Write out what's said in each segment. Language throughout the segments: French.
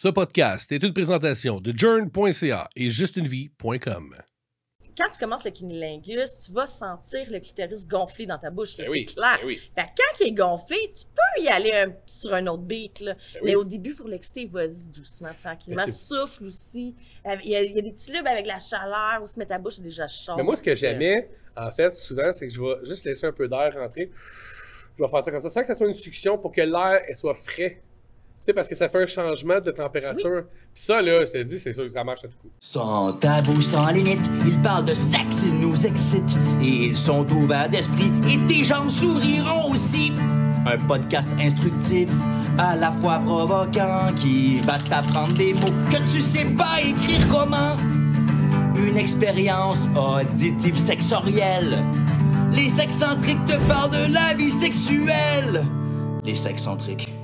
Ce podcast est une présentation de journ.ca et justunevie.com. Quand tu commences le cunilingus, tu vas sentir le clitoris gonfler dans ta bouche, là, Ben c'est oui, clair. ben oui. Fait que quand il est gonflé, tu peux y aller un- sur un autre beat. Là. Ben oui. Mais au début, pour l'exciter, vas-y doucement, tranquillement. Souffle aussi. Euh, Il y, a, il y a des petits lubes avec la chaleur aussi, mais ta bouche est déjà chaude. Mais moi, ce que j'aimais, en fait, souvent, c'est que je vais juste laisser un peu d'air rentrer. Je vais faire ça comme ça, sans que ça soit une succion pour que l'air soit frais. Sais, parce que ça fait un changement de température. Puis ça, là, je te dis, c'est sûr que ça marche à tout coup. Sans tabou, sans limite, ils parlent de sexe, ils nous excitent. Et ils sont ouverts d'esprit et tes jambes s'ouvriront aussi. Un podcast instructif, à la fois provoquant, qui va t'apprendre des mots que tu sais pas écrire comment. Une expérience auditive sexorielle. Les sexcentriques te parlent de la vie sexuelle. Les sexcentriques.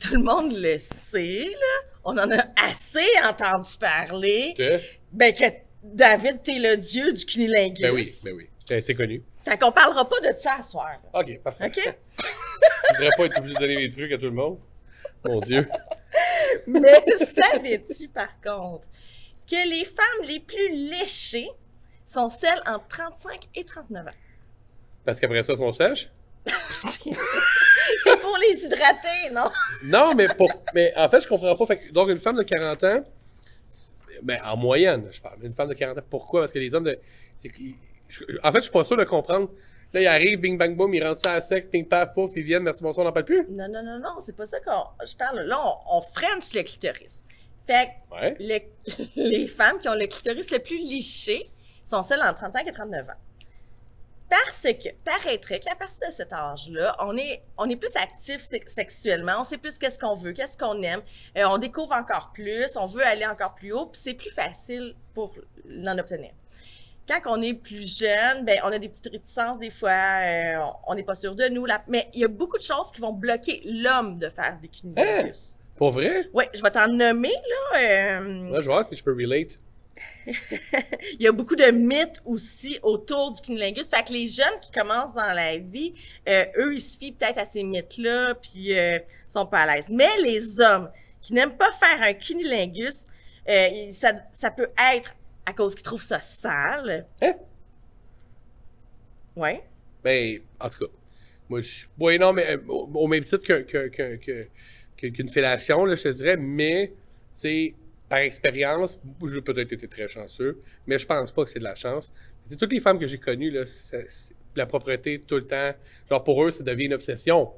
Tout le monde le sait, là. On en a assez entendu parler. Que- Ben, que David, t'es le dieu du cunilingus. Ben oui, ben oui. C'est connu. Fait qu'on parlera pas de ça à soir. là. OK, parfait. OK? Je voudrais pas être obligé de donner des trucs à tout le monde. Mon Dieu. Mais savais-tu, par contre, que les femmes les plus léchées sont celles entre 35 et 39 ans? Parce qu'après ça, ils sont sèches? C'est pour les hydrater, non? Non, mais, pour, mais en fait, je comprends pas. Fait que- donc, une femme de 40 ans, c'est- ben, en moyenne, je parle. Une femme de 40 ans, pourquoi? Parce que les hommes de. je- en fait, je suis pas sûr de comprendre. Là, ils arrivent, bing, bang, boom, ils rentrent ça à sec, ping, paf, pouf, ils viennent, merci, bonsoir, on n'en parle plus. Non, non, non, non, c'est pas ça qu'on je parle. Là, on, on french le clitoris. Fait que Ouais. le- les femmes qui ont le clitoris le plus liché sont celles entre 35 et 39 ans. Parce que, paraîtrait qu'à partir de cet âge-là, on est, on est plus actif se- sexuellement, on sait plus qu'est-ce qu'on veut, qu'est-ce qu'on aime, euh, on découvre encore plus, on veut aller encore plus haut, puis c'est plus facile pour l'en obtenir. Quand on est plus jeune, ben, on a des petites réticences des fois, euh, on n'est pas sûr de nous, là, mais il y a beaucoup de choses qui vont bloquer l'homme de faire des cunilingus. Pour vrai? Oui, je vais t'en nommer, là. euh, je vais voir si je peux relate. il y a beaucoup de mythes aussi autour du cunilingus. Fait que les jeunes qui commencent dans la vie, euh, eux, ils se fient peut-être à ces mythes-là, puis euh, sont pas à l'aise. Mais les hommes qui n'aiment pas faire un cunilingus, euh, ça, ça peut être à cause qu'ils trouvent ça sale. Hein? Ouais. Ben, en tout cas, moi, je. Oui, non, mais euh, au, au même titre qu'une fellation, là, je te dirais, mais, c'est par expérience, j'ai peut-être été très chanceux, mais je pense pas que c'est de la chance. C'est toutes les femmes que j'ai connues, là, la propreté tout le temps, genre pour eux, ça devient une obsession.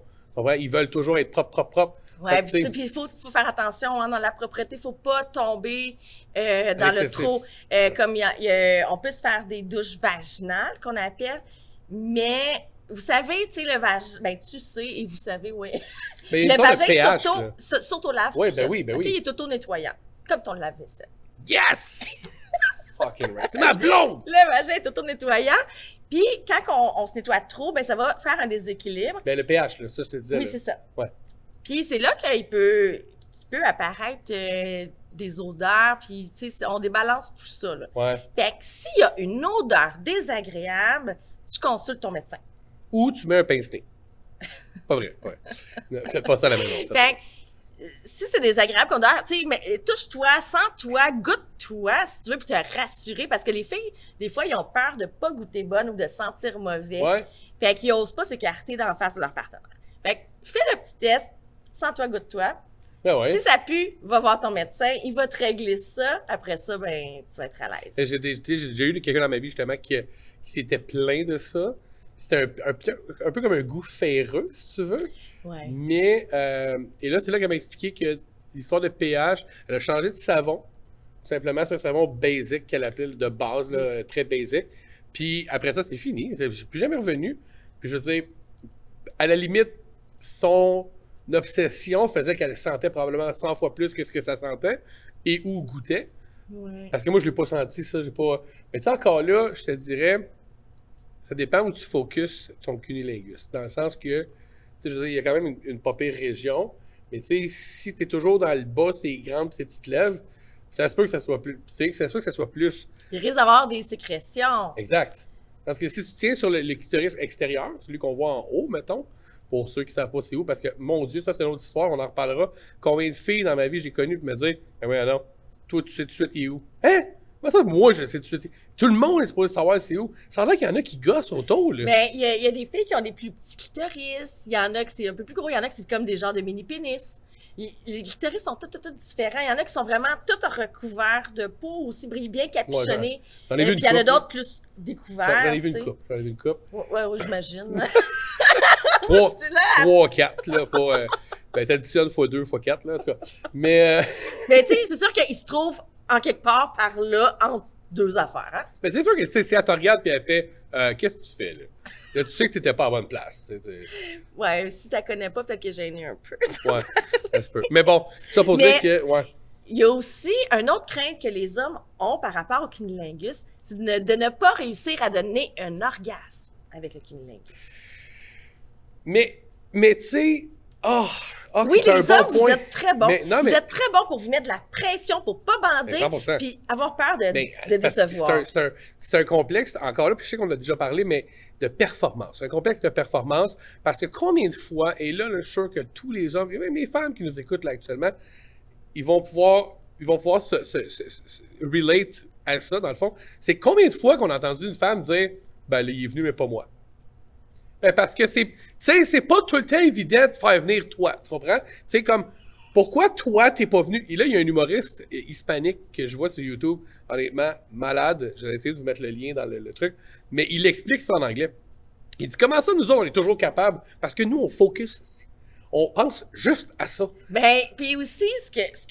Ils veulent toujours être propre, propre, propre. Que, puis il faut, faut faire attention hein, dans la propreté, faut pas tomber euh, dans le trop. Euh, comme il y a- il y a- on peut se faire des douches vaginales qu'on appelle, mais vous savez, tu sais le vagin, ben tu sais et vous savez, oui. il y Le vagin s'auto-lave. Ouais, tout ben oui, ben oui. il est auto-nettoyant, comme ton lave-vaisselle. Yes! Fucking right. C'est ma blonde! Le vagin est auto-nettoyant, puis quand on, on se nettoie trop, ben ça va faire un déséquilibre. Ben, le pH, là, ça, je te disais. Oui, c'est ça. Ouais. Puis c'est là qu'il peut, qu'il peut apparaître euh, des odeurs, puis tu sais, on débalance tout ça. Là. Ouais. Fait que s'il y a une odeur désagréable, tu consultes ton médecin. Ou tu mets un pince-nez. Pas vrai, ouais. Faites pas ça à la maison. Fait que si c'est désagréable qu'on odeur, tu sais, mais euh, touche-toi, sens-toi, goûte-toi, si tu veux, pour te rassurer, parce que les filles, des fois, ils ont peur de pas goûter bonne ou de sentir mauvais. Ouais. Fait qu'ils osent pas s'écarter dans la face de leur partenaire. Fait que fais le petit test, sens-toi, goûte-toi. Ben ouais. Si ça pue, va voir ton médecin, il va te régler ça. Après ça, ben, tu vas être à l'aise. J'ai déjà eu quelqu'un dans ma vie justement qui, qui s'était plaint de ça. C'était un, un peu comme un goût ferreux, si tu veux. Ouais. Mais, euh, et là, c'est là qu'elle m'a expliqué que l'histoire de pH, elle a changé de savon. Tout simplement, c'est un savon basic qu'elle appelle de base, là, très basic. Puis après ça, c'est fini. Je suis plus jamais revenu. Puis je veux dire, à la limite, son obsession faisait qu'elle sentait probablement 100 fois plus que ce que ça sentait et ou goûtait. Ouais. Parce que moi, je l'ai pas senti, ça. J'ai pas. Mais tu sais, encore là, je te dirais, ça dépend où tu focuses ton cunilingus. Dans le sens que, je veux dire, il y a quand même une, une pas pire région. Mais tu sais, si tu es toujours dans le bas, ces grandes, ces petites lèvres, ça se peut que ça soit plus. Ça se peut que ça soit plus. Il risque d'avoir des sécrétions. Exact. Parce que si tu tiens sur le, le clitoris extérieur, celui qu'on voit en haut, mettons, pour ceux qui savent pas c'est où, parce que, mon Dieu, ça, c'est une autre histoire, on en reparlera. Combien de filles dans ma vie j'ai connues pour me dire, ah oui, non, toi, tu sais tout de suite, il est où? Hein? Comment ça, moi, je sais tout de suite. Tout le monde est supposé savoir c'est où. Ça a l'air qu'il y en a qui gossent autour, là. Ben, il y, a- il y a des filles qui ont des plus petits clitoris. Il y en a qui c'est un peu plus gros. Il y en a qui c'est comme des genres de mini-pénis. Les clitoris sont tous, tous, tous différents. Il y en a qui sont vraiment tous recouverts de peau, aussi bien capuchonnés. Ai Euh, puis il y en a d'autres plus découverts. J'en ai vu une coupe. J'en ai vu une coupe. Ouais, ouais, ouais, j'imagine. Trois, trois, quatre, là. Pas, euh, ben, t'additionnes fois deux, fois quatre, là, en tout cas. Mais, euh, Mais tu sais, c'est sûr qu'il se trouve en quelque part par là entre deux affaires. Hein? mais c'est sûr que tu si elle te regarde puis elle fait, euh, qu'est-ce que tu fais, là? Là, tu sais que t'étais pas à bonne place. tu tu- Ouais, si tu la connais pas, peut-être que j'ai gêné un peu. Ouais, ça se peut. Mais bon, ça pour Mais- dire que, ouais. Il y a aussi une autre crainte que les hommes ont par rapport au cunilingus, c'est de ne, de ne pas réussir à donner un orgasme avec le cunilingus. Mais, mais tu sais, oh, oh, Oui, les bon hommes, vous point. êtes très bons. Mais- non, vous êtes très bons pour vous mettre de la pression, pour pas bander, 100%. puis avoir peur de, Mais de décevoir. C'est un, complexe, encore là, puis je sais qu'on a déjà parlé, mais de performance. Un complexe de performance, parce que combien de fois, et là, là, je suis sûr que tous les hommes, et même les femmes qui nous écoutent là actuellement, ils vont pouvoir, ils vont pouvoir se, se- se- relate à ça, dans le fond. C'est combien de fois qu'on a entendu une femme dire Ben, il est venu, mais pas moi. Ben, parce que c'est, tu sais, c'est pas tout le temps évident de faire venir toi, tu comprends? Tu sais, comme, pourquoi toi, t'es pas venu? Et là, il y a un humoriste euh, hispanique que je vois sur YouTube, honnêtement, malade. Je vais essayer de vous mettre le lien dans le, le truc. Mais il explique ça en anglais. Il dit, comment ça, nous autres, on est toujours capables? Parce que nous, on focus. On pense juste à ça. Ben, puis aussi, ce que, ce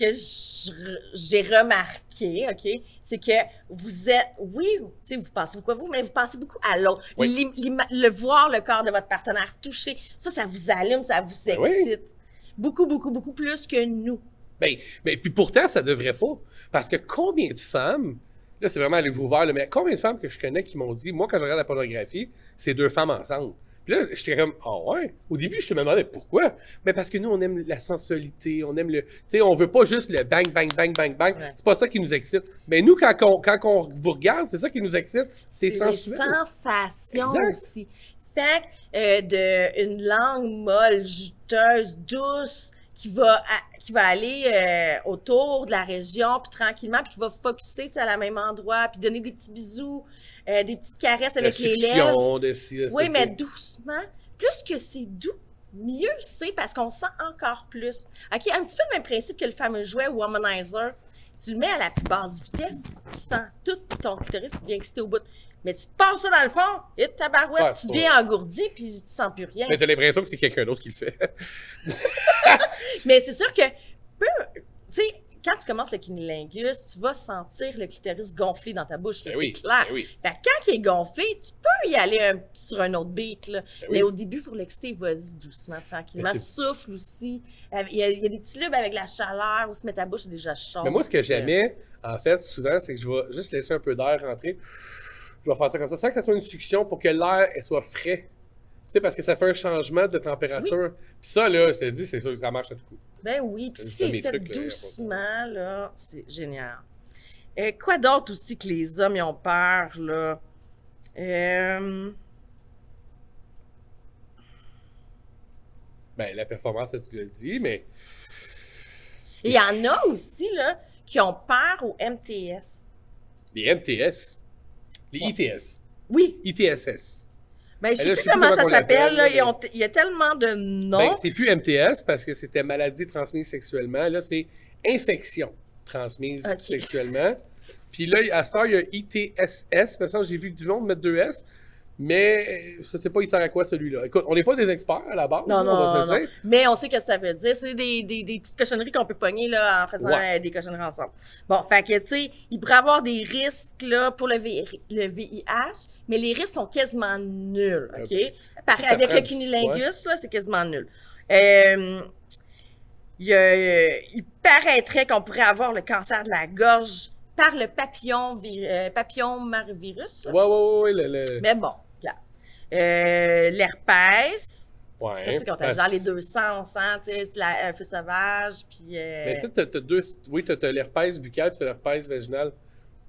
que j'ai remarqué, OK, c'est que vous êtes, oui, tu sais, vous pensez beaucoup à vous, mais vous pensez beaucoup à l'autre. Oui. Le voir le corps de votre partenaire toucher, ça, ça vous allume, ça vous Ben oui. excite. Beaucoup, beaucoup, beaucoup plus que nous. Ben, ben, puis pourtant, ça devrait pas. Parce que combien de femmes, là, c'est vraiment aller vous ouvert, là, mais combien de femmes que je connais qui m'ont dit, moi, quand je regarde la pornographie, c'est deux femmes ensemble. Là, j'étais comme, ah ouais. Au début, je me demandais pourquoi. Mais parce que nous, on aime la sensualité, on aime le. Tu sais, on veut pas juste le bang, bang, bang, bang, bang. Ouais. C'est pas ça qui nous excite. Mais nous, quand on, quand on vous regarde, c'est ça qui nous excite. C'est les sensuel. sensations Exact. aussi. Fait euh, de une langue molle, juteuse, douce, qui va, à- qui va aller euh, autour de la région, puis tranquillement, puis qui va focuser à la même endroit, puis donner des petits bisous, euh, des petites caresses avec les lèvres. de ci, de Oui, mais doucement. Plus que c'est doux, mieux c'est parce qu'on sent encore plus. OK, un petit peu le même principe que le fameux jouet Womanizer. Tu le mets à la plus basse vitesse, tu sens tout, puis ton clitoris devient excité au bout. Mais tu passes ça dans le fond, et ta barouette, Ouais, tu deviens engourdi, puis tu sens plus rien. Mais t'as l'impression que c'est quelqu'un d'autre qui le fait. Mais c'est sûr que, peu, tu sais, quand tu commences le cunilingus, tu vas sentir le clitoris gonfler dans ta bouche, Ben c'est oui, clair. ben oui. Fait que quand il est gonflé, tu peux y aller un- sur un autre beat, là. Ben oui. Mais au début, pour l'exciter, vas-y doucement, tranquillement. Souffle aussi. Euh, Il y, a, il y a des petits lubes avec la chaleur aussi, mais ta bouche est déjà chaude. Mais moi, ce que j'aimais, en fait, souvent, c'est que je vais juste laisser un peu d'air rentrer. Je vais faire ça comme ça, sans que ça soit une succion pour que l'air soit frais. Tu sais, parce que ça fait un changement de température. Puis ça, là, je te dis, c'est sûr que ça marche à tout coup. Ben oui, puis si c'est fait trucs, doucement, là, c'est génial. Euh, quoi d'autre aussi que les hommes ils ont peur, là? Euh, Ben, la performance, tu l'as dit, mais Il y en a aussi, là, qui ont peur au MTS. les MTS, les ITS, Oui. ITSS. Ben, je Ben sais plus comment ça s'appelle, mais- Il y a tellement de noms. Ben, c'est plus MTS parce que c'était maladie transmise sexuellement. Là, c'est infection transmise sexuellement. Puis là, à ça, il y a ITSS. Par exemple, j'ai vu que du monde mettre deux S. Mais je sais pas, il sert à quoi celui-là? Écoute, on n'est pas des experts à la base, non, là, non, on va se le non. dire. Mais on sait que ça veut dire. C'est des, des, des petites cochonneries qu'on peut pogner là, en faisant Ouais. euh, des cochonneries ensemble. Bon, fait que, tu sais, il pourrait y avoir des risques là, pour le, V- le VIH, mais les risques sont quasiment nuls, OK? Par- avec prend le cunilingus, là, c'est quasiment nul. Euh, il, a- il paraîtrait qu'on pourrait avoir le cancer de la gorge par le papillon, euh, ouais, ouais, ouais, le, le- Mais bon. Euh, L'herpès, ouais. ça, c'est quand Ah, t'as dans les deux sens, hein, tu sais, c'est la- un feu sauvage, puis... euh, Mais tu sais, t'as- deux. Oui, t'as l'herpès buccal et t'as l'herpès vaginal.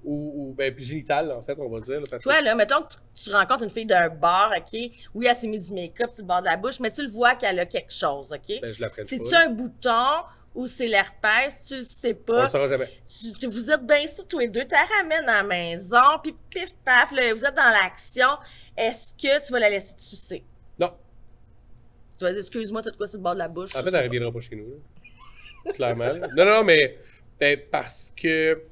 ou, ou ben, puis génital, en fait, on va dire. là, parce que- Toi, là, mettons que tu, tu rencontres une fille d'un bar, OK? Oui, elle s'est mis du make-up sur le bord de la bouche, mais tu le vois qu'elle a quelque chose, OK? ben, je la ferai C'est-tu pas. un bouton ou c'est l'herpès? Tu le sais On le pas. saura jamais. Tu, tu- vous êtes bien sûr tous les deux, tu la ramènes à la maison, puis pif paf, là, vous êtes dans l'action. Est-ce que tu vas la laisser te sucer? Non. Tu vas dire, excuse-moi, t'as de quoi sur le bord de la bouche? En fait, elle reviendra pas chez nous. là. Clairement. Non, non, mais ben, parce que.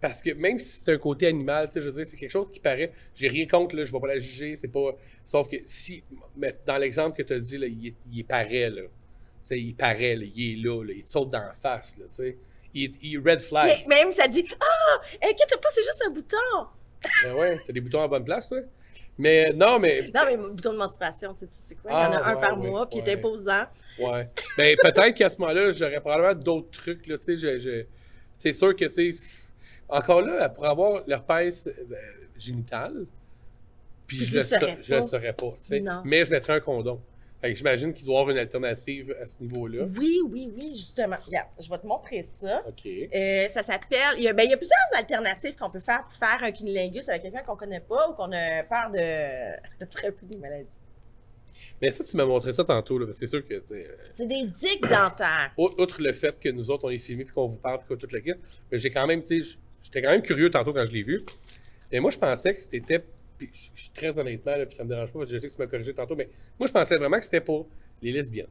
Parce que même si c'est un côté animal, tu sais, je veux dire, c'est quelque chose qui paraît. J'ai rien contre, là, je vais pas la juger, c'est pas. Sauf que si. Mais dans l'exemple que tu as dit, là, il, il paraît, là. Tu sais, il paraît, là, il est là, là, il te saute dans la face, là, tu sais. Il, il red flag. Puis Même ça dit, ah, inquiète pas, c'est juste un bouton. Ben ouais, t'as des boutons à bonne place, toi. Mais non, mais. Non, mais bouton de menstruation, tu sais, quoi? Il y en a Ah, un ouais, par ouais, mois, puis il est imposant. Ouais. Ben, peut-être qu'à ce moment-là, j'aurais probablement d'autres trucs, là, tu sais, je, c'est sûr que, tu sais, encore là, pour avoir l'herpès euh, génital, puis je tu le saurais pas. saurais pas, tu sais, mais je mettrais un condom. J'imagine qu'il doit y avoir une alternative à ce niveau-là. Oui, oui, oui, justement. Regarde, je vais te montrer ça. OK. Euh, ça s'appelle. Il y, a, ben, il y a plusieurs alternatives qu'on peut faire pour faire un cunnilingus avec quelqu'un qu'on connaît pas ou qu'on a peur de, de frapper des maladies. Mais ça, tu m'as montré ça tantôt, là, parce que c'est sûr que, euh, C'est des digues dentaires. Ou- outre le fait que nous autres, on est filmés puis qu'on vous parle puis qu'on tout le kit, mais j'ai quand même, tu sais, j'étais quand même curieux tantôt quand je l'ai vu. Et moi, je pensais que c'était, puis je je suis très honnêtement, là, puis ça me dérange pas, parce que je sais que tu m'as corrigé tantôt, mais moi, je pensais vraiment que c'était pour les lesbiennes.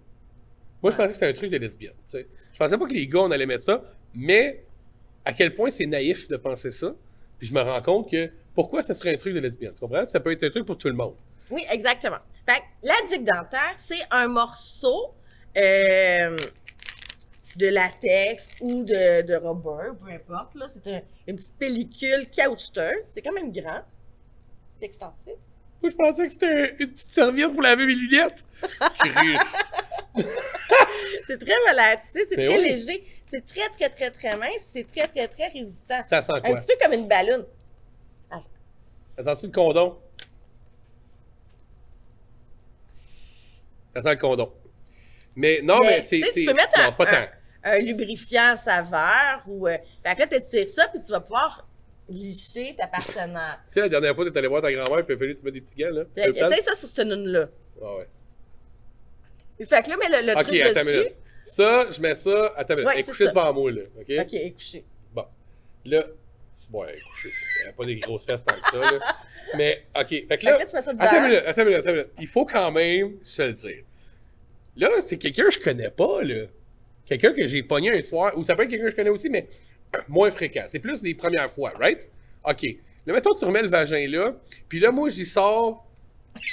Moi, je pensais que c'était un truc de lesbiennes, tu sais. Je pensais pas que les gars, on allait mettre ça, mais à quel point c'est naïf de penser ça, puis je me rends compte que pourquoi ça serait un truc de lesbienne, tu comprends? Ça peut être un truc pour tout le monde. Oui, exactement. Fait que la digue dentaire, c'est un morceau euh, de latex ou de, de rubber, peu importe. là. C'est un- une petite pellicule caoutchouteuse. C'est quand même grand. C'est extensif. Moi, je pensais que c'était un- une petite serviette pour laver mes lunettes. C'est très volatile, c'est Mais très oui. léger. C'est très, très, très, très mince. C'est très, très, très résistant. Ça sent Un quoi? petit peu comme une ballonne. Ah, Ça sent le condom? Ça sent le condom. Mais non, mais, Mais, c'est. tu sais, tu c'est- peux mettre non, un- pas tant. un lubrifiant saveur ou. Euh, fait que là, tu tires ça, puis tu vas pouvoir licher ta partenaire. Tu sais, la dernière fois, tu es allé voir ta grand-mère, il a fallu que tu mettes des petits gants, là. Temps? Essaye ça sur cette noune-là. Ah ouais. Fait que là, mais le, le Ok, truc dessus. minute. Ça, je mets ça. Attends. Ouais, Elle est couchée devant moi, là. OK? Ok, est couché. Bon. Là, c'est bon, elle est couchée. Elle n'a pas des grosses fesses tant que ça, là. Mais, OK. Fait que Fait que là. tu mets ça dedans. Attends une minute, attends une minute, attends une minute. Il faut quand même se le dire. Là, c'est quelqu'un que je connais pas, là. Quelqu'un que j'ai pogné un soir, ou ça peut être quelqu'un que je connais aussi, mais moins fréquent. C'est plus des premières fois, right? OK. Là, mettons, tu remets le vagin là, puis là, moi, j'y sors.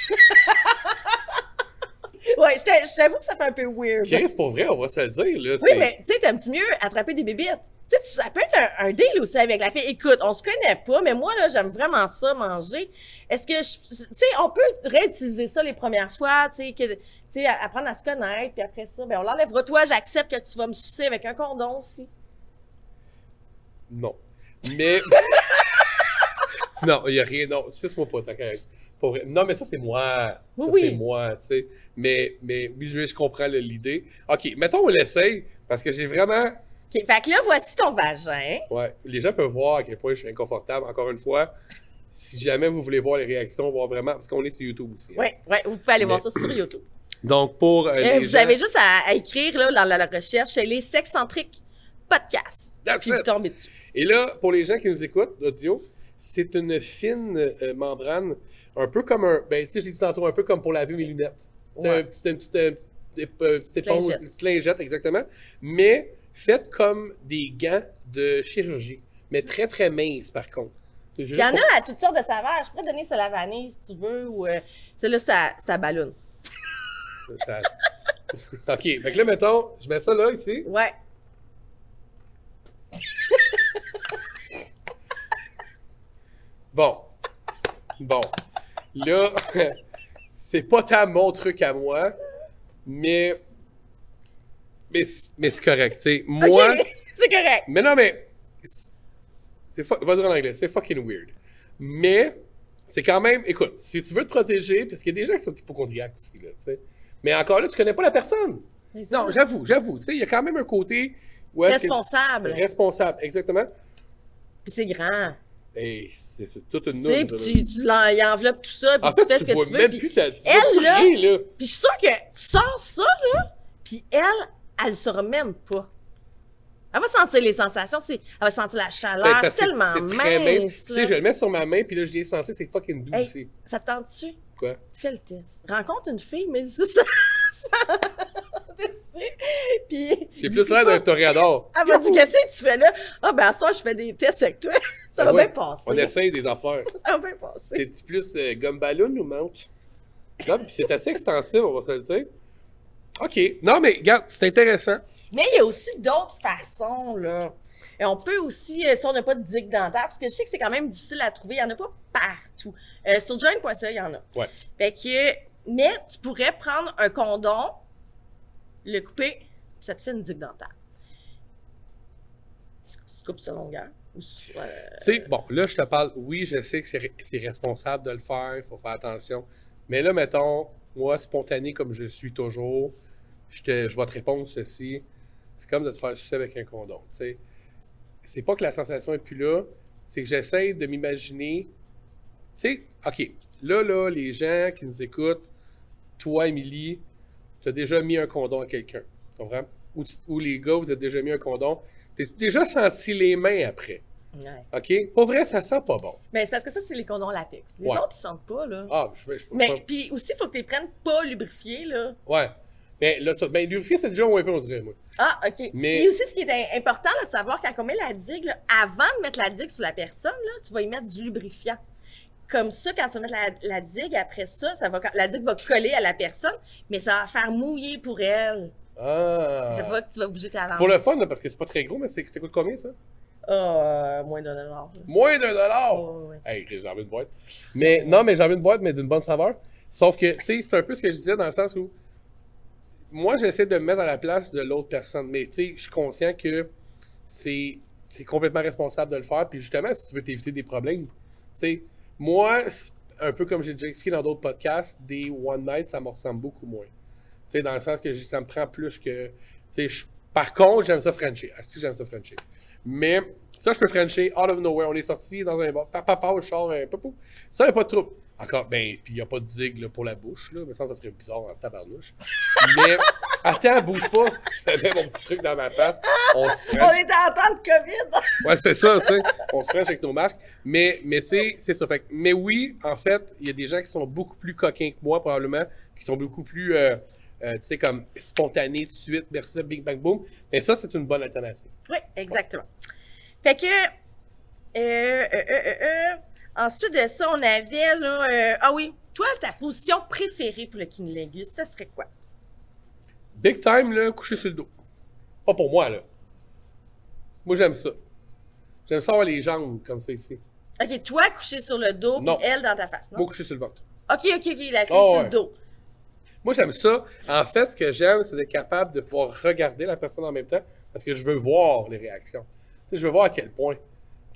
Ouais, je t'a- je t'avoue que ça fait un peu weird. Chris, pour vrai, on va se le dire, là. Oui, mais tu sais, t'aimes-tu mieux attraper des bébites? Tu sais, ça peut être un, un deal aussi avec la fille. Écoute, on se connaît pas, mais moi, là, j'aime vraiment ça, manger. Est-ce que, tu sais, on peut réutiliser ça les premières fois, tu sais, que- tu apprendre à se connaître, puis après ça, ben, on l'enlèvera. Toi, j'accepte que tu vas me sucer avec un condom aussi. Non. Mais. non, il n'y a rien. Non, suce-moi pas. Pour vrai. Non, mais ça, c'est moi. Oui, Ça, oui. C'est moi, tu sais. Mais, mais oui, je, je comprends l'idée. OK, mettons, on l'essaye, parce que j'ai vraiment. OK, fait que là, voici ton vagin. Ouais, les gens peuvent voir à quel point je suis inconfortable. Encore une fois, si jamais vous voulez voir les réactions, voir vraiment. Parce qu'on est sur YouTube aussi. hein. Oui, ouais, vous pouvez aller voir ça sur YouTube. Donc, pour. euh, Euh, les vous gens- avez juste à, à écrire là, dans la, la recherche les sexcentriques podcasts. That's Puis vous it. tombez dessus. Et là, pour les gens qui nous écoutent, audio, c'est une fine euh, membrane, un peu comme un. Ben, tu sais, je l'ai dit tantôt, un peu comme pour laver mes lunettes. C'est Ouais. un petit, un petit, un petit, euh, petite éponge, une petite lingette, exactement. Mais faite comme des gants de chirurgie. Mais très, très minces, par contre. Il y en pour- a à toutes sortes de saveurs. Je pourrais donner ça la vanille si tu veux, ou euh, celle-là, ça, ça ballonne. Ça- ok, fait que là, mettons, je mets ça là, ici. Ouais. Bon. Bon. Là, c'est pas tant mon truc à moi, mais. Mais, c'est correct, tu sais. Moi. C'est correct. Mais non, mais. C'est va dire en anglais, c'est fucking weird. Mais, c'est quand même. Écoute, si tu veux te protéger, parce qu'il y a des gens qui sont hypochondriaques aussi, là, tu sais. Mais encore là, tu connais pas la personne. Non, j'avoue, j'avoue. Tu sais, il y a quand même un côté. Responsable. Responsable, exactement. Puis c'est grand. Hey, c'est toute une Tu sais, puis tu, tu l'en- il enveloppe tout ça, puis tu fais ce que tu veux. même plus ta Elle, là- rien, là. Puis je suis sûre que tu sors ça, là, puis elle, elle le saura même pas. Elle va sentir les sensations, c'est, elle va sentir la Ben, chaleur, que tellement très mince. Tu sais, je le mets sur ma main, puis là, je l'ai senti, c'est fucking doux Hey. Ça te tente-tu? Quoi? Fais le test. Rencontre une fille, mais ça. Ça dessus. Puis. J'ai plus l'air d'un toréador. Elle m'a dit, qu'est-ce que tu fais là? Ah, ben, à soir, je fais des tests avec toi. Ça Ben va ouais, bien passer. On essaye des affaires. Ça va bien passer. T'es-tu plus euh, gomme ballon ou monte? Non, puis c'est assez extensif, on va se le dire. OK. Non, mais regarde, c'est intéressant. Mais il y a aussi d'autres façons, là. Et on peut aussi, euh, si on n'a pas de digue dentaire, parce que je sais que c'est quand même difficile à trouver, il n'y en a pas partout. Euh, sur joint.ca, il y en a. Ouais. Fait que, mais tu pourrais prendre un condom, le couper, ça te fait une digue dentaire. Tu, coupes sa longueur. Ou euh, sais, bon, là, je te parle, oui, je sais que c'est responsable de le faire, il faut faire attention. Mais là, mettons, moi, spontané comme je suis toujours, je, te, je vais te répondre ceci. C'est comme de te faire sucer avec un condom, tu sais. C'est pas que la sensation est plus là, c'est que j'essaie de m'imaginer. Tu sais, OK, là, là, les gens qui nous écoutent, toi, Émilie, tu as déjà mis un condom à quelqu'un. Tu comprends? Ou, tu- ou les gars, vous avez déjà mis un condom. T'as déjà senti les mains après. ouais. OK? Pas vrai, ça sent pas bon. Mais c'est parce que ça, c'est les condoms latex. Les Ouais. autres, ils sentent pas, là. Ah, je je- je- Mais pas- puis aussi, il faut que tu les prennes pas lubrifiés, là. Ouais. Mais là, ça, ben, lubrifier, c'est déjà un peu, on dirait, moi. Ah, OK. Mais- Puis aussi, ce qui est im- important là, de savoir, quand on met la digue, là, avant de mettre la digue sur la personne, là, tu vas y mettre du lubrifiant. Comme ça, quand tu vas mettre la, la digue, après ça, ça va, la digue va coller à la personne, mais ça va faire mouiller pour elle. Ah. Je vois que tu vas bouger ta langue. Pour le fun, là, parce que c'est pas très gros, mais c'est- ça coûte combien, ça? Ah, euh, moins d'un dollar. Moins d'un dollar! Oh, ouais. Hey, j'ai envie de boîte. Mais non, mais j'ai envie de boîte, mais d'une bonne saveur. Sauf que, tu sais, c'est un peu ce que je disais dans le sens où moi, j'essaie de me mettre à la place de l'autre personne. Mais tu sais, je suis conscient que c'est c'est complètement responsable de le faire. Puis justement, si tu veux t'éviter des problèmes, tu sais, moi, un peu comme j'ai déjà expliqué dans d'autres podcasts, des one night, ça me ressemble beaucoup moins. Tu sais, dans le sens que ça me prend plus que. Tu sais, par contre, j'aime ça Frencher. Si, j'aime ça Frencher? Mais ça, je peux Frencher out of nowhere. On est sorti dans un bar. Papa, papa, je sors un papou. Ça, il n'y a pas de trouble. Encore, ben, puis il n'y a pas de digue là, pour la bouche, là. Mais ça, ça serait bizarre en tabarnouche. Mais, attends, bouge pas. Je mets mon petit truc dans ma face. On se On était en temps de COVID! Ouais, c'est ça, tu sais. On se French avec nos masques. Mais, mais tu sais, c'est ça. Fait mais oui, en fait, il y a des gens qui sont beaucoup plus coquins que moi, probablement, qui sont beaucoup plus, euh, euh, tu sais, comme spontanés tout de suite, merci, ça, bing, bang, boom. Mais ça, c'est une bonne alternative. Oui, exactement. Fait que. euh, ensuite de ça, on avait là. euh, ah oui, toi, ta position préférée pour le cunnilingus, ça serait quoi? Big time, là, coucher sur le dos. Pas pour moi, là. Moi, j'aime ça. J'aime ça avoir les jambes comme ça ici. Ok, toi couché sur le dos, puis elle dans ta face, non? Moi, coucher sur le ventre. Ok, ok, ok, la fille Oh, sur ouais. le dos. Moi, j'aime ça. En fait, ce que j'aime, c'est d'être capable de pouvoir regarder la personne en même temps parce que je veux voir les réactions. Tu sais, je veux voir à quel point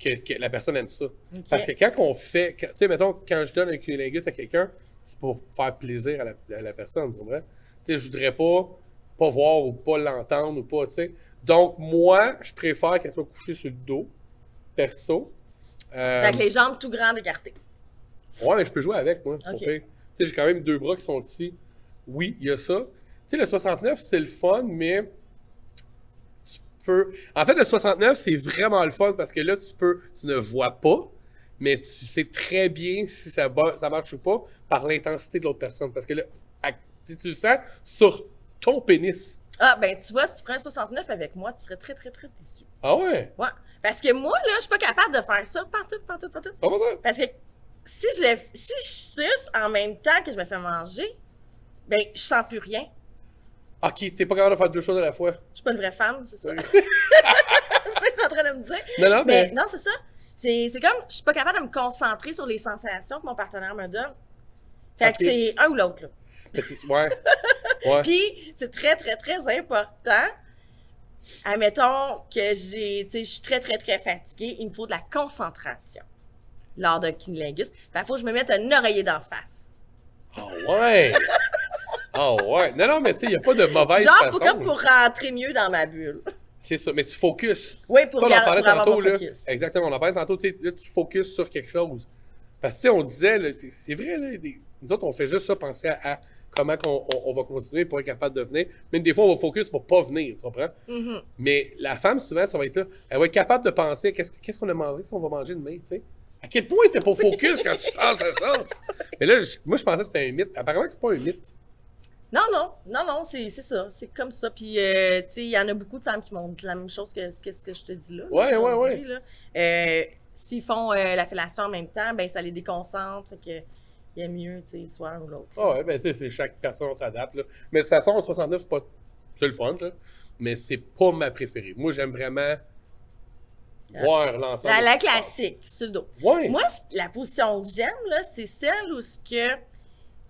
que, que la personne aime ça. Parce que quand on fait, tu sais, mettons, quand je donne un cunilingus à quelqu'un, c'est pour faire plaisir à la, à la personne, tu comprends? Tu sais, je voudrais pas, pas voir ou pas l'entendre ou pas, tu sais. Donc, moi, je préfère qu'elle soit couchée sur le dos, perso. Euh, que les jambes tout grandes écartées. Ouais, mais je peux jouer avec, moi. Tu sais, j'ai quand même deux bras qui sont ici. Oui, il y a ça. Tu sais, le 69, c'est le fun, mais peux. En fait, le 69, c'est vraiment le fun parce que là, tu peux. Tu ne vois pas, mais tu sais très bien si ça, marche ou pas par l'intensité de l'autre personne. Parce que là, si tu le sens sur ton pénis. Ah, ben tu vois, si tu ferais un 69 avec moi, tu serais très, très, très déçu. Ah ouais? Ouais. Parce que moi, là, je suis pas capable de faire ça partout, partout, partout. Pas ça? Parce que si je, le, si je suce en même temps que je me fais manger, ben, je sens plus rien. Ok, t'es pas capable de faire deux choses à la fois. Je suis pas une vraie femme, c'est ça. c'est ce que t'es en train de me dire. Non, non, Mais mais. non, c'est ça. C'est c'est comme, je suis pas capable de me concentrer sur les sensations que mon partenaire me donne. Fait que c'est un ou l'autre, là. ouais. Ouais. Puis, c'est très, très, très important. Admettons que j'ai, tu sais, je suis très, très, très fatiguée. Il me faut de la concentration lors d'un cunnilingus. Fait il faut que je me mette un oreiller d'en face. Ah ouais! Ah ouais! Non, non, mais tu sais, il n'y a pas de mauvaise Genre, façon. pour, comme pour rentrer mieux dans ma bulle. C'est ça, mais tu focuses. Oui, pour, Ça, on en parlait avoir là. focus. Exactement, on en parlait tantôt, tu sais, là, tu focuses sur quelque chose. Parce que, tu sais, on disait, c'est vrai, là, des- nous autres, on fait juste ça, penser à, à comment on, on va continuer pour être capable de venir. Même des fois, on va focus pour pas venir, tu comprends? Mhm. Mais la femme, souvent, ça va être ça. Elle va être capable de penser, qu'est-ce qu'on a mangé, ce qu'on va manger demain, tu sais? À quel point t'es pas focus quand tu penses à ça? Mais là, moi, je pensais que c'était un mythe. Apparemment que c'est pas un mythe. Non, non, non, non, c'est ça. C'est comme ça. Puis, euh, tu sais, il y en a beaucoup de femmes qui m'ont dit la même chose que, que ce que je te dis là. Aujourd'hui, là. Euh, S'ils font euh, la fellation en même temps, ben ça les déconcentre. Fait que il y a mieux, tu sais, soit ou l'autre. Ah ouais, ben c'est chaque personne s'adapte. là. Mais de toute façon, 69, c'est pas. C'est le fun, là. Mais c'est pas ma préférée. Moi, j'aime vraiment voir l'ensemble. La, la classique, sur le dos. Ouais. Moi, la position que j'aime, là, c'est celle où ce que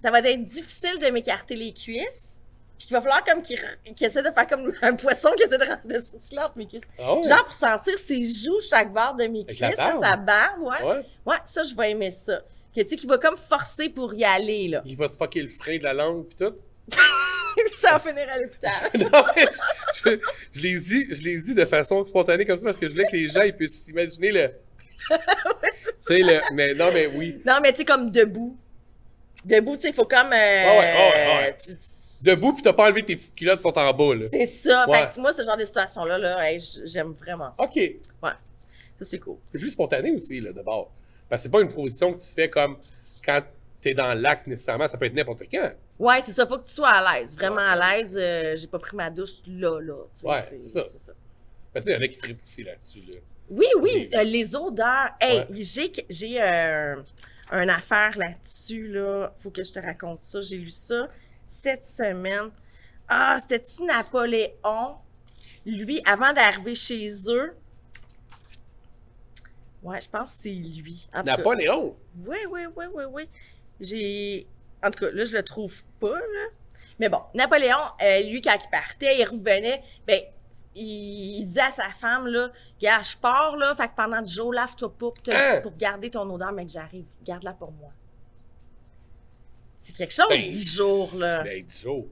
ça va être difficile de m'écarter les cuisses. Puis qu'il va falloir comme qu'il qu'il essaie de faire comme un poisson qui essaie de de se foutre entre mes cuisses. Ah ouais. Genre pour sentir ses joues chaque barre de mes Avec cuisses, ça, sa barbe, ouais. Ouais. Ouais, ça, je vais aimer ça. Que tu sais, qu'il va comme forcer pour y aller, là. Il va se fucker le frein de la langue pis tout. Puis ça va finir à l'hôpital. non, mais je, je, je l'ai dit, je l'ai dit de façon spontanée comme ça parce que je voulais que les gens ils puissent s'imaginer le. tu sais, le. Mais non, mais oui. non, mais tu sais, comme debout. Debout, tu sais, il faut comme. euh, ouais, ouais, ouais. tu- tu- Debout pis t'as pas enlevé tes petites culottes qui sont en bas, là. C'est ça. Ouais. Fait que moi, ce genre de situation-là, là, hey, j'aime vraiment ça. Ok. Ça, c'est cool. C'est plus spontané aussi, là, d'abord. Parce que c'est pas une position que tu fais comme quand t'es dans l'acte nécessairement, ça peut être n'importe quand. Ouais, c'est ça. Faut que tu sois à l'aise. Vraiment à l'aise. Euh, j'ai pas pris ma douche là, là. Ouais, c'est ça. ça. Parce qu'il y en a qui trippent aussi là-dessus, là. Oui, oui, euh, les odeurs. Hey, Ouais. j'ai j'ai euh, une affaire là-dessus, là. Faut que je te raconte ça. J'ai lu ça cette semaine. Ah, c'était-tu Napoléon? Lui, avant d'arriver chez eux. Ouais, je pense que c'est lui. En tout cas, Napoléon! oui, oui, oui, oui, oui. J'ai. En tout cas, là, je le trouve pas, là. Mais bon, Napoléon, euh, lui, quand il partait, il revenait, ben, il, disait à sa femme, là, Gars, je pars, là, fait que pendant 10 jours, lave-toi pour, te- Hein? pour garder ton odeur, mais que j'arrive. Garde-la pour moi. C'est quelque chose, Ben, 10 jours, là. Ben, 10 jours.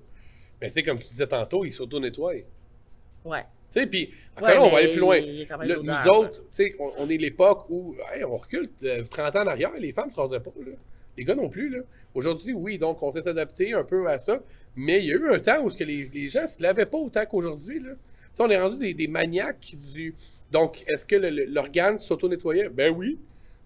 Ben, tu sais, comme tu disais tantôt, il s'auto-nettoie. Tu Ouais. sais, puis, encore Ouais, là, on va mais aller plus loin. Le- nous autres, tu sais, on, on est l'époque où, hey, on recule euh, 30 ans en arrière, les femmes se rasaient pas, là. Les gars non plus, là. Aujourd'hui, oui, donc on s'est adapté un peu à ça, mais il y a eu un temps où que les, les gens se lavaient pas autant qu'aujourd'hui, là. On est rendu des, des maniaques du... Donc, est-ce que l'organe s'auto-nettoyait? Ben oui.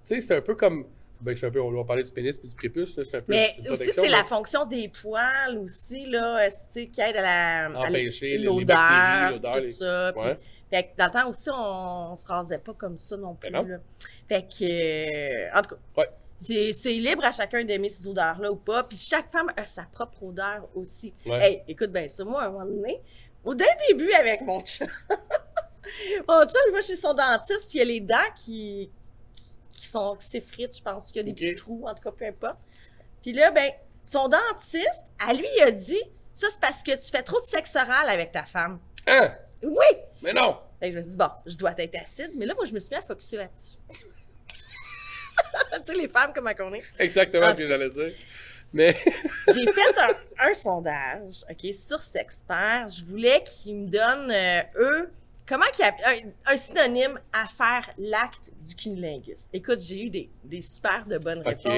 Tu sais, c'est un peu comme... Ben, un peu, on va parler du pénis puis du prépuce, là, c'est un peu... Mais aussi, c'est la fonction des poils aussi, là, qui aide à la... Empêcher l'odeur, bactéries, l'odeur, tout les- ça. puis- Ouais. Fait que dans le temps aussi, on, on se rasait pas comme ça non plus. Ben non. là. Fait que, euh, en tout cas, Ouais. c'est, c'est libre à chacun d'aimer ces odeurs-là ou pas. Puis chaque femme a sa propre odeur aussi. Ouais. Hey, écoute bien ça, moi, à un moment donné, au dès le début avec mon chat, mon chat, il va chez son dentiste, puis il y a les dents qui, qui sont qui s'effritent, je pense qu'il y a des petits trous, en tout cas, peu importe. Puis là, ben, son dentiste, à lui, il a dit, ça, c'est parce que tu fais trop de sexe oral avec ta femme. Hein? Oui! Mais non! Fait que je me suis dit, bon, je dois être acide, mais là, moi, je me suis mis à focuser là-dessus. tu sais, les femmes, comment qu'on est. Exactement Ah. ce que j'allais dire. Mais... J'ai fait un, un sondage, OK, sur Sexpert. Je voulais qu'ils me donnent, euh, eux, comment qu'ils appellent, un, un synonyme à faire l'acte du cunilingus. Écoute, j'ai eu des, des super de bonnes réponses.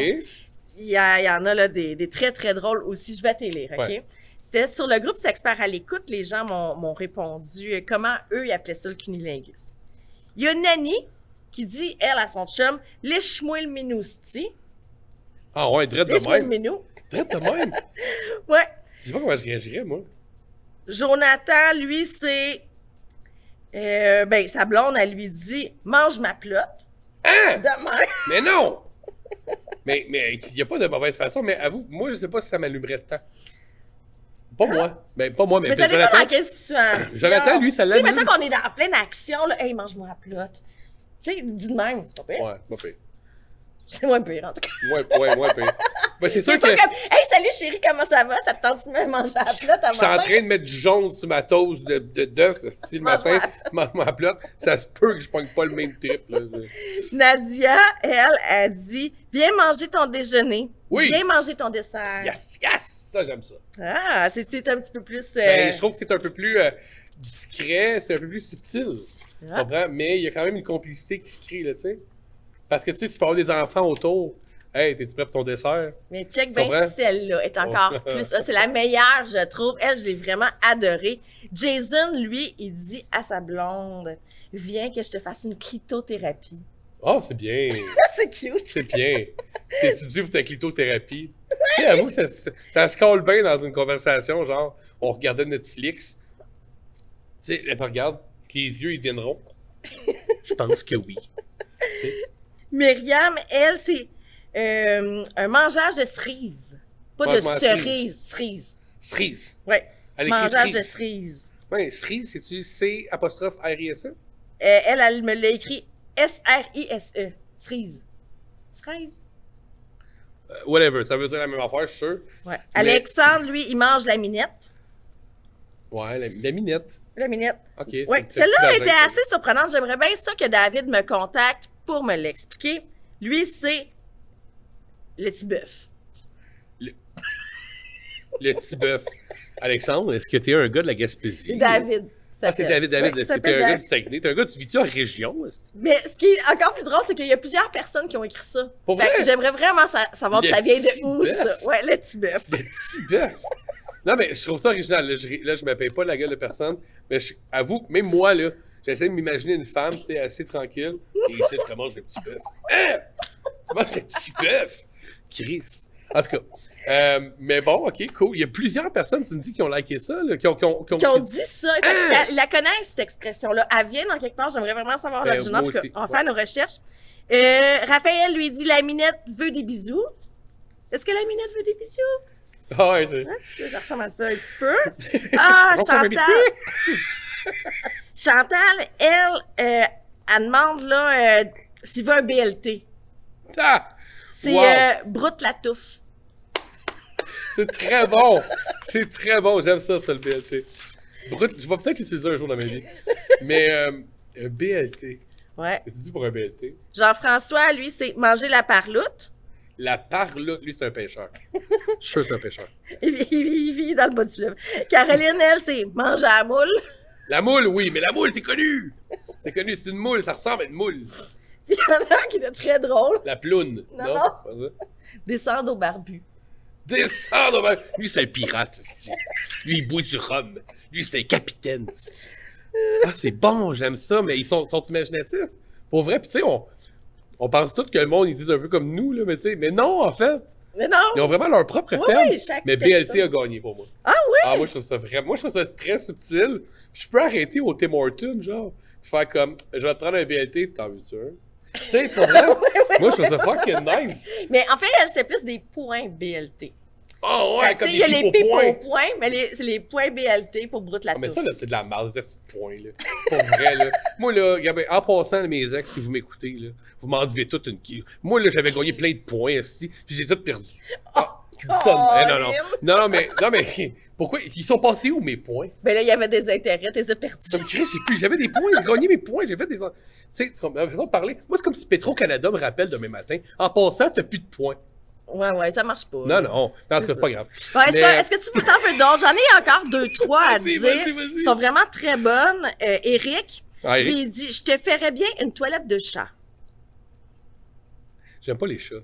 Il y, a- il y en a là des, des très, très drôles aussi. Je vais te lire, OK? Ouais. C'était sur le groupe Sexpert à l'écoute, les gens m'ont répondu euh, comment eux, ils appelaient ça le cunilingus. Il y a Nani qui dit, elle, à son chum, lèche-moi le minousti. Ah ouais, drette de même. Drette de même? Ouais. Je sais pas comment je réagirais, moi. Jonathan, lui, c'est. euh, ben, sa blonde, elle lui dit Mange ma plotte. Hein? Demain. Mais non! mais mais il n'y a pas de mauvaise façon, mais avoue, moi, je sais pas si ça m'allumerait de temps. Pas moi. Ben, pas moi, mais, Mais ça dépend Jonathan, dans quelle situation. Jonathan, lui, ça Tu sais, l'allume. mettons qu'on est dans pleine action, là. Hey, mange-moi la plotte. Tu sais, dis de même, c'est pas pire. Ouais, pas pire. C'est moins pire, en tout cas. Ouais, ouais, ouais, pire. Ben, c'est sûr que comme Hey, salut chérie, comment ça va? Ça te tente de me manger la plotte à je suis en train de mettre du jaune sur ma toast de, de d'œuf si le matin, mange ma plotte, ça se peut que je pogne pas le même trip. Là. Nadia, elle, a dit Viens manger ton déjeuner. Oui. Viens manger ton dessert. Yes, yes! Ça, j'aime ça. Ah, c'est c'est un petit peu plus. euh, Ben, je trouve que c'est un peu plus. euh, discret, c'est un peu plus subtil. Tu Ah. comprends? Mais il y a quand même une complicité qui se crée, là, tu sais. Parce que, tu sais, tu peux avoir des enfants autour. Hey, t'es-tu prêt pour ton dessert? Mais check bien celle-là est encore plus. ah, C'est la meilleure, je trouve. Elle, je l'ai vraiment adorée. Jason, lui, il dit à sa blonde Viens que je te fasse une clitothérapie. Oh, c'est bien. c'est cute. C'est bien. T'es-tu dû pour ta clitothérapie? Tu sais, avoue que ça, ça, ça se colle bien dans une conversation, genre, on regardait Netflix. Tu sais, elle te regarde, les yeux, ils viendront. Je pense que oui. Myriam, elle, c'est euh, un mangeage de cerises. Pas Ouais, de cerises, cerises. Cerise. Ouais. Elle écrit Mangeage de cerise. cerises. Ouais, cerise, c'est-tu C apostrophe R I S E? Euh, elle, elle me l'a écrit S-R-I-S-E. Cerise. Cerise. Euh, whatever, ça veut dire la même affaire, je suis sûr. Ouais. Alexandre, lui, il mange la minette. Ouais, la, la minette. La minette. Ok. Oui, petit celle-là était assez surprenante. J'aimerais bien ça que David me contacte pour me l'expliquer. Lui, c'est le petit bœuf. Le petit bœuf. Alexandre, est-ce que t'es un gars de la Gaspésie? David. Ah, c'est David, David. Ouais, est-ce que s'appelle t'es un gars du Saguenay? T'es un gars, tu vis-tu en région? que- Mais ce qui est encore plus drôle, c'est qu'il y a plusieurs personnes qui ont écrit ça. Pour Fait que vrai? J'aimerais vraiment sa- savoir Le de ça vient de où, ça. Ouais, le petit bœuf. Le petit bœuf. Non, mais je trouve ça original. Là, je, là, je paye pas la gueule de personne. Mais je, avoue, même moi, là, j'essaie de m'imaginer une femme, tu sais, assez tranquille. Et ici, je mange le petit bœuf. Hein? Tu manges le petit bœuf? Chris. En tout cas. euh, mais bon, ok, cool. Il y a plusieurs personnes, tu me dis, qui ont liké ça, là, qui ont. Qui ont, qui ont- Qui ont qui- dit ça. Fait que Hein? la, la connaissent, cette expression-là. Elle vient dans quelque part. J'aimerais vraiment savoir Ben, l'original. moi parce que aussi. On va Ouais. faire nos recherches. Euh, Raphaël lui dit La minette veut des bisous. Est-ce que la minette veut des bisous? Ah, ouais, Hein? Ça ressemble à ça un petit peu. Ah, fait Chantal. Chantal, elle, euh, elle demande là, euh, s'il veut un BLT. Ah! C'est Wow. euh, Broute la touffe. C'est très bon! C'est très bon, j'aime ça, ça, le BLT. Brut, je vais peut-être l'utiliser un jour dans ma vie. Mais, un BLT. Ouais. Qu'est-ce que tu dis pour un BLT? Jean-François, lui, c'est manger la parloute. La parloute, lui, c'est un pêcheur. Je suis c'est un pêcheur. Il il vit dans le bas du fleuve. Caroline, elle, c'est manger à la moule. La moule, oui, mais la moule, c'est connu! C'est connu, c'est une moule, ça ressemble à une moule. Puis il y en a un qui était très drôle. La ploune. Non, Non, non. Descendre au barbu. Descendre, ben. Lui, c'est un pirate. Lui, il boit du rhum. Lui, c'est un capitaine. Ah, c'est bon, j'aime ça, mais ils sont, sont imaginatifs. Pour vrai, puis tu sais, on, on pense tous que le monde, ils disent un peu comme nous, là, mais tu sais, mais non, en fait. Mais non. Ils ont vraiment leur propre Oui, terme. oui, chaque mais BLT personne. a gagné pour moi. Ah oui? Ah, moi, je trouve ça vraiment. Moi, je trouve ça très subtil. Puis je peux arrêter au Tim Hortons, genre. Faire comme, je vais te prendre un BLT, t'en veux-tu un? Tu sais, tu comprends? moi, je trouve ça fucking nice. Mais en fait, c'est plus des points BLT. Oh, ouais, comme il y a les pipes au point. mais les- c'est les points BLT pour Brute la Ah, mais ça, là, c'est de la merde, c'est ce point, là. Pour vrai, là. Moi, là, en passant, mes ex, si vous m'écoutez, là, vous m'en devez toute une. Moi, là, j'avais gagné plein de points ici, puis j'ai tout perdu. Ah, ça, eh, non, non. Non, non, mais, non, mais, pourquoi? Ils sont passés où, mes points? Ben là, il y avait des intérêts, t'es perdu. Ça me crée, j'ai plus, j'avais des points, j'ai gagné mes points, j'ai fait des. Tu sais, comme, façon de parler. Moi, c'est comme si Petro-Canada me rappelle demain matin. En passant, t'as plus de points. Ouais, ouais, ça marche pas. Non, non. En tout cas, C'est pas grave. Est-ce, Mais- que, est-ce que tu peux t'en faire d'autres? J'en ai encore deux, trois à Vas-y, dire. vas-y, vas-y. Ils sont vraiment très bonnes. Euh, Eric, Ah, Eric, lui, il dit Je te ferais bien une toilette de chat. j'aime pas les chats.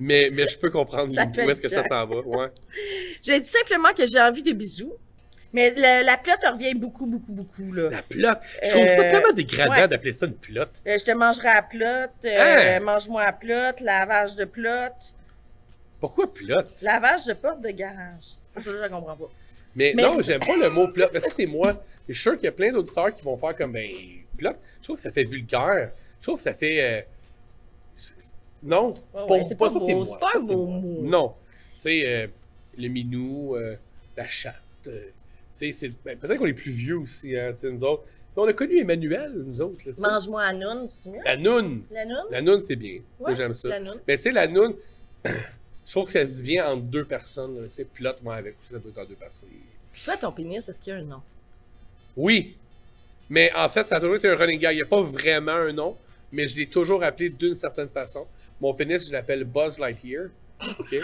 mais, mais je peux comprendre où est-ce que ça s'en va. Ouais. J'ai dit simplement que j'ai envie de bisous. Mais le- la plotte revient beaucoup, beaucoup, beaucoup. Là. La plotte. Je trouve ça Euh, tellement dégradant ouais. d'appeler ça une plotte. Euh, je te mangerai à plotte, euh, Hein? mange-moi à plotte, lavage de plotte, Pourquoi plotte? lavage de porte de garage. Ça, je comprends pas. Mais, Mais non, j'aime pas le mot plotte. Mais ça, c'est moi. Je suis sûr qu'il y a plein d'auditeurs qui vont faire comme, ben, plotte. Je trouve que ça fait vulgaire. Je trouve que ça fait. euh, Non. Ouais, c'est pas ça, beau, moi. c'est pas Ça, un beau mot. Non. Tu sais, euh, le minou, euh, la chatte. euh, ben, peut-être qu'on est plus vieux aussi, hein, tu sais, nous autres. On a connu Emmanuel, nous autres. Mange-moi à noun, c'est mieux? La noun? La noune, c'est bien. Moi, Ouais, j'aime ça. la noune. Mais tu sais, la noune, je trouve que ça se dit bien entre deux personnes. Tu sais, plotte, moi, avec ça peut être entre deux personnes. Toi, ton pénis, est-ce qu'il y a un nom? Oui. Mais en fait, ça a toujours été un running gag. Il n'y a pas vraiment un nom, mais je l'ai toujours appelé d'une certaine façon. Mon pénis, je l'appelle Buzz Lightyear. OK?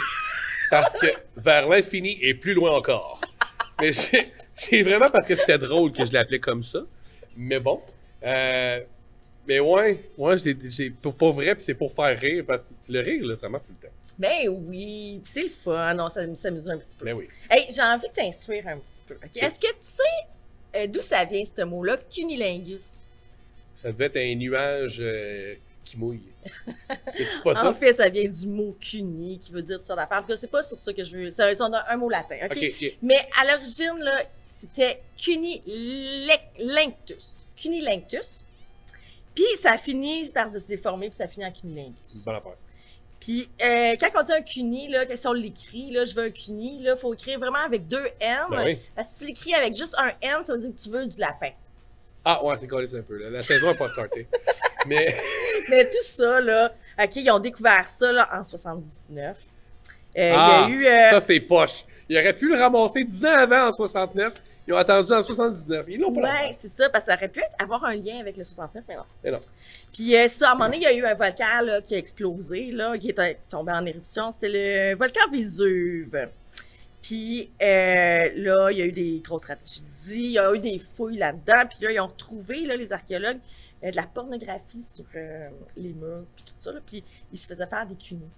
Parce que vers l'infini et plus loin encore. Mais C'est vraiment parce que c'était drôle que je l'appelais comme ça. Mais bon. Euh, mais ouais, ouais, j'ai pour, pour vrai, puis c'est pour faire rire, parce que le rire, là, ça marche tout le temps. Ben oui, c'est le fun. Non, ça s'amuse un petit peu. Ben oui. Hey, j'ai envie de t'instruire un petit peu. Est-ce que tu sais euh, d'où ça vient, ce mot-là, cunilingus? Ça devait être un nuage euh, qui mouille. C'est pas ça? En fait, ça vient du mot cuni, qui veut dire toutes sortes d'affaires. En tout cas, c'est pas sur ça que je veux. C'est un, un- un mot latin, OK? Ok, ok. Mais à l'origine, là, c'était cunilinctus. Cunilingus. Puis ça finit par se déformer, puis ça finit en cunilingus. C'est une bonne affaire. Puis euh, quand on dit un cuni, là, si on l'écrit, là, je veux un cuni, là, faut écrire vraiment avec deux N. Ben oui. Parce que si tu l'écris avec juste un N, ça veut dire que tu veux du lapin. Ah, ouais, c'est collé un peu. Là. La saison n'a pas starté. Mais, Mais tout ça, là, OK, ils ont découvert ça là, en 79. Euh, ah, il y a eu. euh, ça, c'est poche. Ils auraient pu le ramasser 10 ans avant, en 69. Ils ont attendu en 79. Ils l'ont pas. Ouais, c'est ça, parce que ça aurait pu avoir un lien avec le 69, mais non. Mais non. Puis euh, ça, à un moment donné, il y a eu un volcan là, qui a explosé, là, qui est tombé en éruption. C'était le volcan Vésuve. Puis euh, là, il y a eu des grosses tragédies, il y a eu des fouilles là-dedans. Puis là, ils ont retrouvé, là, les archéologues, euh, de la pornographie sur les murs, puis tout ça. là. puis ils se faisaient faire des cunis.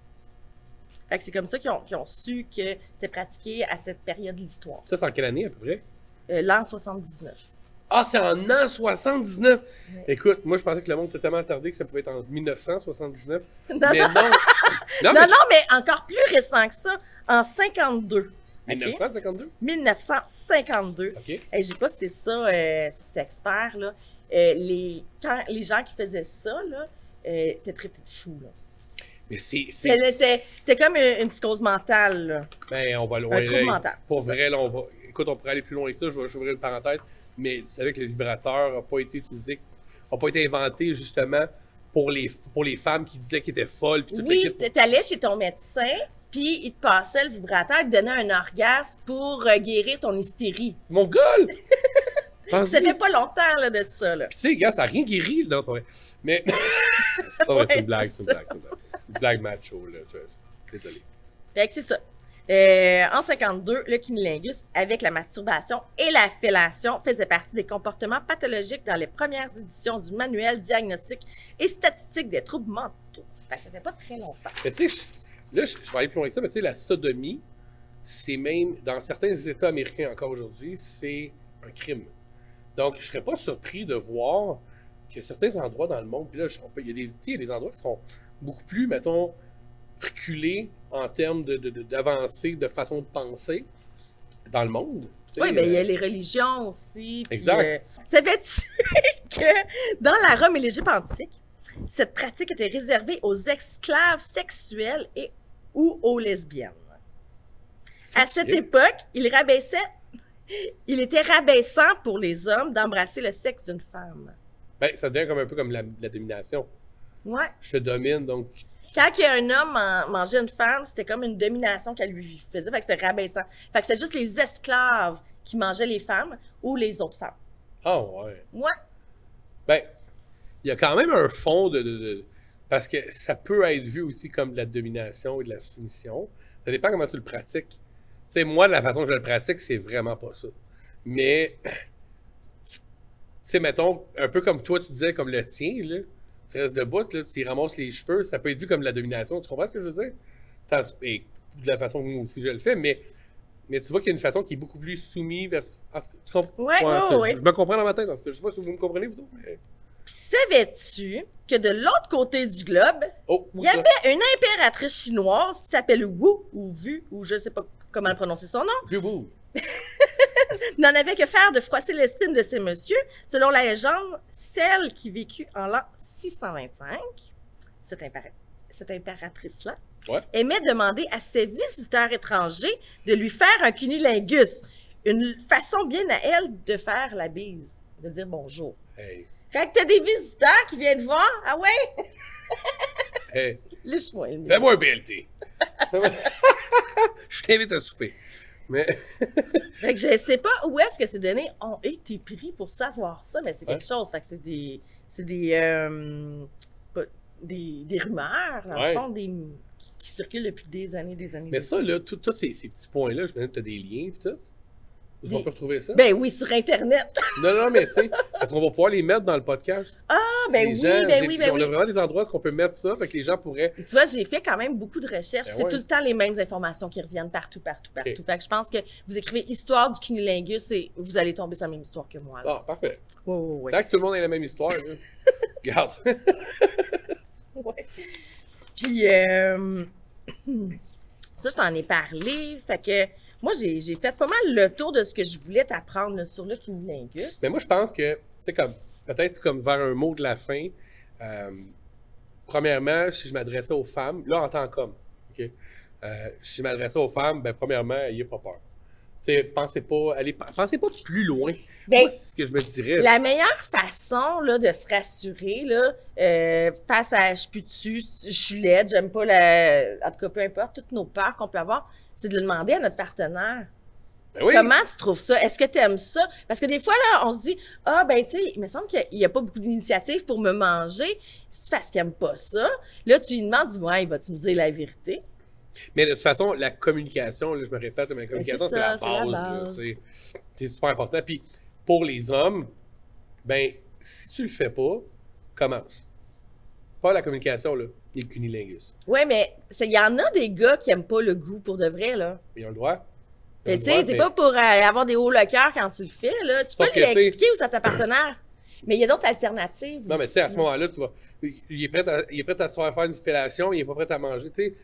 Fait que c'est comme ça qu'ils ont, qu'ils ont su que c'est pratiqué à cette période de l'histoire. Ça, c'est en quelle année, à peu près? Euh, L'an 79. Ah, c'est en an 79! Ouais. Écoute, moi, je pensais que le monde était tellement attardé que ça pouvait être en 1979. Non, mais non, non! Non, mais non, mais encore plus récent que ça, en 52. je- 1952? 1952. OK. Hey, je sais pas si c'était ça euh, sur ces experts, là. Euh, les, quand les gens qui faisaient ça, là, euh, étaient traités de fous, là. Mais c'est. c'est- comme une, une psychose mentale, là. Ben, on va loin. Un trouble là. mental. Pour ça. vrai, là, on va. Écoute, on pourrait aller plus loin que ça. Je vais ouvrir une parenthèse. Mais tu savais que le vibrateur n'a pas été utilisé, n'a pas été inventé justement pour les, pour les femmes qui disaient qu'ils étaient folles. Puis Oui, c'était- t'allais chez ton médecin, puis il te passait le vibrateur, il te donnait un orgasme pour euh, guérir ton hystérie. Mon gueule! Ça fait pas longtemps, là, de ça, là. Puis tu sais, gars, ça n'a rien guéri, là. Mais. c'est Ouais, une blague, c'est une blague, une blague. Une blague macho, là. Désolé. Fait que c'est ça. Euh, en 52, le cunilingus, avec la masturbation et la fellation, faisait partie des comportements pathologiques dans les premières éditions du manuel diagnostique et statistique des troubles mentaux. Ça fait pas très longtemps. Mais tu sais, je- là, je, je vais aller plus loin que ça, mais tu sais, la sodomie, c'est même, dans certains États américains encore aujourd'hui, c'est un crime. Donc, je serais pas surpris de voir que certains endroits dans le monde, puis là, il y, y a des endroits qui sont beaucoup plus, mettons, reculés en termes de, de- de- d'avancée, de, façon de penser dans le monde. Oui, ben il y a euh, les religions aussi. puis, Exact. euh, Savais-tu que dans la Rome et l'Égypte antique, cette pratique était réservée aux esclaves sexuels et ou aux lesbiennes? À cette époque, il rabaissait, il était rabaissant pour les hommes d'embrasser le sexe d'une femme. ben, ça devient comme un peu comme la, la domination. Ouais. Je te domine, donc Quand il y a un homme man- mangeait une femme, c'était comme une domination qu'elle lui faisait. Fait que c'était rabaissant. Fait que c'était juste les esclaves qui mangeaient les femmes ou les autres femmes. Ah ouais. Ouais. Ben, il y a quand même un fond de, de- de- Parce que ça peut être vu aussi comme de la domination et de la soumission. Ça dépend comment tu le pratiques. Tu sais, moi, de la façon que je le pratique, c'est vraiment pas ça. Mais, tu sais, mettons, un peu comme toi, tu disais, comme le tien, là. Tu restes debout, là, tu y ramasses les cheveux, ça peut être vu comme de la domination. Tu comprends ce que je veux dire? Et de la façon que moi aussi je le fais, mais, mais tu vois qu'il y a une façon qui est beaucoup plus soumise vers. Ah, tu comprends? Ouais, ouais, ouais. Je, je me comprends dans ma tête, parce que je sais pas si vous me comprenez, vous autres, mais... Puis savais-tu que de l'autre côté du globe, Oh, il y avait une impératrice chinoise qui s'appelle Wu, ou Vu, ou je sais pas comment prononcer son nom, Bubou. n'en avait que faire de froisser l'estime de ces messieurs. Selon la légende, celle qui vécut en l'an 625, cette, impéra- cette impératrice-là, Ouais. aimait demander à ses visiteurs étrangers de lui faire un cunilingus, une façon bien à elle de faire la bise, de dire bonjour. Hey. Fait que t'as des visiteurs qui viennent voir, ah ouais, Hey. lâche-moi. le Fais-moi un BLT. Je t'invite à souper. Mais, Fait que je sais pas où est-ce que ces données ont été prises pour savoir ça, mais c'est quelque Ouais. chose. Fait que c'est des. C'est des, euh, des. des rumeurs, dans Ouais. le fond, des, qui, qui circulent depuis des années, des années. mais ça, là, tous ces, ces petits points-là, je me dis que tu as des liens et tout. Des- on peut retrouver ça? Ben oui, sur Internet. Non, non, mais tu sais, parce qu'on va pouvoir les mettre dans le podcast. Ah, ben Les oui, gens, ben oui, ben On oui. a vraiment des endroits où on peut mettre ça, fait que les gens pourraient. Tu vois, j'ai fait quand même beaucoup de recherches. Ben c'est ouais. tout le temps les mêmes informations qui reviennent partout, partout, partout. Fait que je pense que vous écrivez Histoire du cunilingus et vous allez tomber sur la même histoire que moi. Là. Ah, parfait. Ouais, ouais. Tant que tout le monde ait la même histoire. Regarde. Ouais. Puis, euh, ça, je t'en ai parlé. Fait que moi, j'ai fait pas mal le tour de ce que je voulais t'apprendre sur le cunilingus. Mais moi, je pense que, tu sais, comme, peut-être comme vers un mot de la fin, euh, premièrement, si je m'adressais aux femmes, là, en tant qu'homme, OK? Euh, si je m'adressais aux femmes, ben, premièrement, ayez pas peur. Tu sais, pensez pas, allez, pensez pas plus loin. Ben, c'est ce que je me dirais. La meilleure façon là, de se rassurer là, euh, face à je suis je suis laide, j'aime pas la. En tout cas, peu importe, toutes nos peurs qu'on peut avoir, c'est de le demander à notre partenaire. Ben oui. Comment tu trouves ça? Est-ce que tu aimes ça? Parce que des fois, là, on se dit Ah, ben, tu sais, il me semble qu'il n'y a pas beaucoup d'initiatives pour me manger. Si tu parce qu'il n'aime pas ça, là, tu lui demandes, dis-moi, il va-tu me dire la vérité? Mais de toute façon, la communication, là, je me répète, mais la communication, c'est la base. c'est super important. Puis pour les hommes, ben, si tu le fais pas, commence. Pas la communication, là, ni le cunilingus. Ouais, mais c'est- il y en a des gars qui aiment pas le goût pour de vrai, là. Ils ont le droit. Ils ont tu sais, mais- pas pour euh, avoir des hauts le cœur quand tu le fais, là. Tu Sauf peux lui expliquer où c'est ta partenaire. Mais il y a d'autres alternatives. Non, mais tu sais, à ce moment-là, tu vas. Il est, prêt à, il est prêt à se faire faire une fellation, il est pas prêt à manger. Tu sais,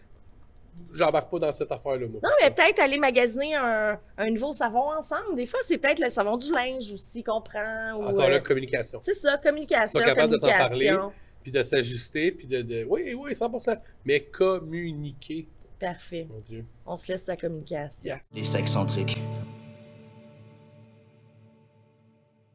j'embarque pas dans cette affaire-là, moi. Non, mais peut-être aller magasiner un, un nouveau savon ensemble. Des fois, c'est peut-être le savon du linge aussi qu'on prend. Ou, Encore euh, là, communication. c'est ça, communication, de communication. Puis de s'ajuster, puis de, de. Oui, oui, 100%. Mais communiquer, Parfait. mon Dieu. On se laisse sa communication. Yeah. Les sexcentriques.